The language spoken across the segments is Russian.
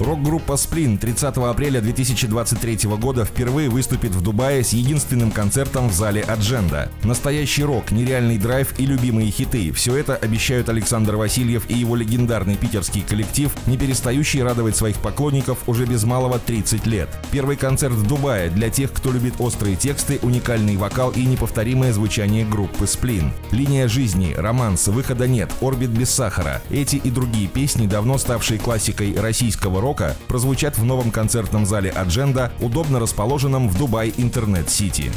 Рок-группа «Сплин» 30 апреля 2023 года впервые выступит в Дубае с единственным концертом в зале «Адженда». Настоящий рок, нереальный драйв и любимые хиты – все это обещают Александр Васильев и его легендарный питерский коллектив, не перестающий радовать своих поклонников уже без малого 30 лет. Первый концерт в Дубае для тех, кто любит острые тексты, уникальный вокал и неповторимое звучание группы «Сплин». Линия жизни, романс, выхода нет, орбит без сахара. Эти и другие песни, давно ставшие классикой российского рока, рока прозвучат в новом концертном зале «Адженда», удобно расположенном в Дубай Интернет-Сити.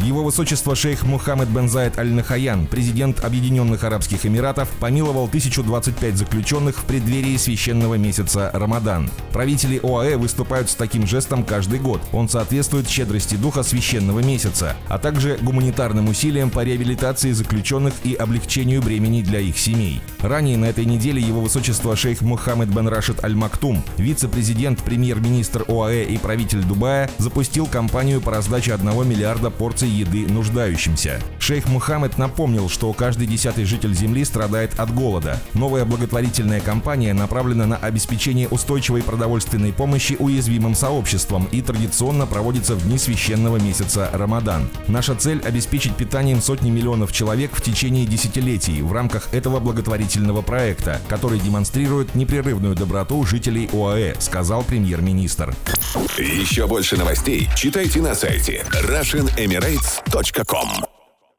Его высочество шейх Мухаммед бен Заид Аль-Нахаян, президент Объединенных Арабских Эмиратов, помиловал 1025 заключенных в преддверии священного месяца Рамадан. Правители ОАЭ выступают с таким жестом каждый год. Он соответствует щедрости духа священного месяца, а также гуманитарным усилиям по реабилитации заключенных и облегчению бремени для их семей. Ранее на этой неделе его высочество шейх Мухаммед бен Рашид Аль-Мактум Хатум, вице-президент, премьер-министр ОАЭ и правитель Дубая, запустил кампанию по раздаче 1 миллиарда порций еды нуждающимся. Шейх Мухаммед напомнил, что каждый десятый житель Земли страдает от голода. Новая благотворительная кампания направлена на обеспечение устойчивой продовольственной помощи уязвимым сообществам и традиционно проводится в дни священного месяца Рамадан. Наша цель – обеспечить питанием сотни миллионов человек в течение десятилетий в рамках этого благотворительного проекта, который демонстрирует непрерывную доброту жителей ОАЭ, сказал премьер-министр. Еще больше новостей читайте на сайте RussianEmirates.com